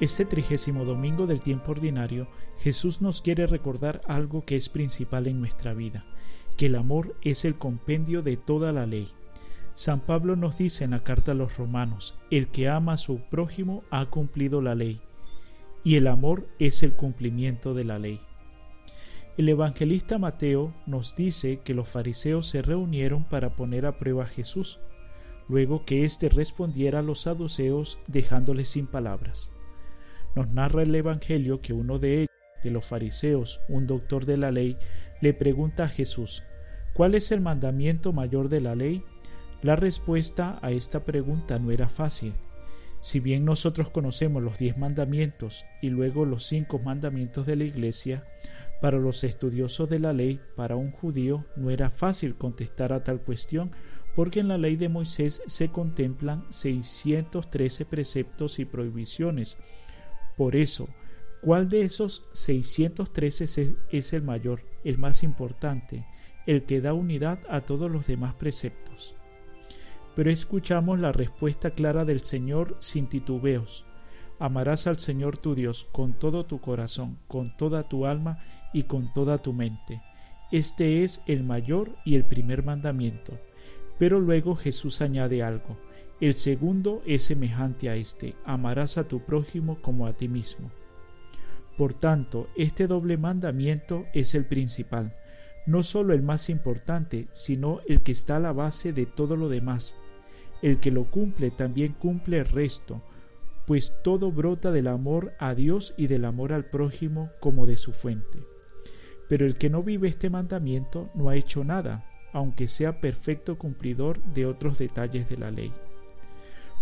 Este trigésimo domingo del tiempo ordinario, Jesús nos quiere recordar algo que es principal en nuestra vida, que el amor es el compendio de toda la ley. San Pablo nos dice en la carta a los romanos, el que ama a su prójimo ha cumplido la ley, y el amor es el cumplimiento de la ley. El evangelista Mateo nos dice que los fariseos se reunieron para poner a prueba a Jesús, luego que éste respondiera a los saduceos dejándoles sin palabras. Nos narra el Evangelio que uno de ellos, de los fariseos, un doctor de la ley, le pregunta a Jesús, ¿cuál es el mandamiento mayor de la ley? La respuesta a esta pregunta no era fácil. Si bien nosotros conocemos los diez mandamientos y luego los cinco mandamientos de la Iglesia, para los estudiosos de la ley, para un judío, no era fácil contestar a tal cuestión, porque en la ley de Moisés se contemplan 613 preceptos y prohibiciones, por eso, ¿cuál de esos 613 es el mayor, el más importante, el que da unidad a todos los demás preceptos? Pero escuchamos la respuesta clara del Señor sin titubeos. Amarás al Señor tu Dios con todo tu corazón, con toda tu alma y con toda tu mente. Este es el mayor y el primer mandamiento. Pero luego Jesús añade algo el segundo es semejante a este, amarás a tu prójimo como a ti mismo. Por tanto, este doble mandamiento es el principal, no solo el más importante, sino el que está a la base de todo lo demás. El que lo cumple también cumple el resto, pues todo brota del amor a Dios y del amor al prójimo como de su fuente. Pero el que no vive este mandamiento no ha hecho nada, aunque sea perfecto cumplidor de otros detalles de la ley.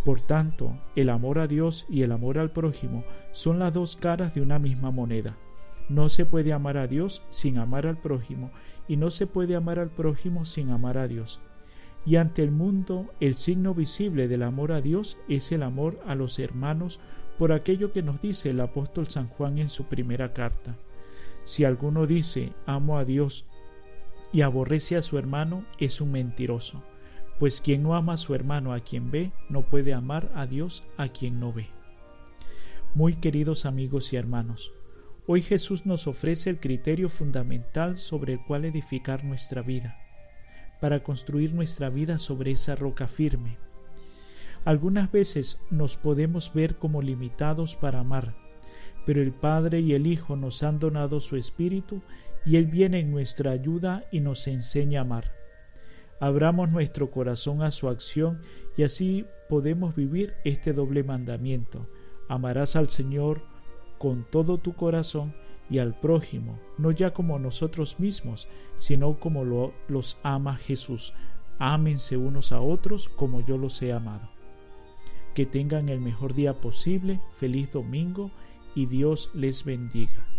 Por tanto, el amor a Dios y el amor al prójimo son las dos caras de una misma moneda. No se puede amar a Dios sin amar al prójimo y no se puede amar al prójimo sin amar a Dios. Y ante el mundo el signo visible del amor a Dios es el amor a los hermanos por aquello que nos dice el apóstol San Juan en su primera carta. Si alguno dice amo a Dios y aborrece a su hermano, es un mentiroso pues quien no ama a su hermano a quien ve, no puede amar a Dios a quien no ve. Muy queridos amigos y hermanos, hoy Jesús nos ofrece el criterio fundamental sobre el cual edificar nuestra vida, para construir nuestra vida sobre esa roca firme. Algunas veces nos podemos ver como limitados para amar, pero el Padre y el Hijo nos han donado su Espíritu y Él viene en nuestra ayuda y nos enseña a amar abramos nuestro corazón a su acción y así podemos vivir este doble mandamiento. Amarás al Señor con todo tu corazón y al prójimo, no ya como nosotros mismos, sino como lo, los ama Jesús. Ámense unos a otros como yo los he amado. Que tengan el mejor día posible, feliz domingo y Dios les bendiga.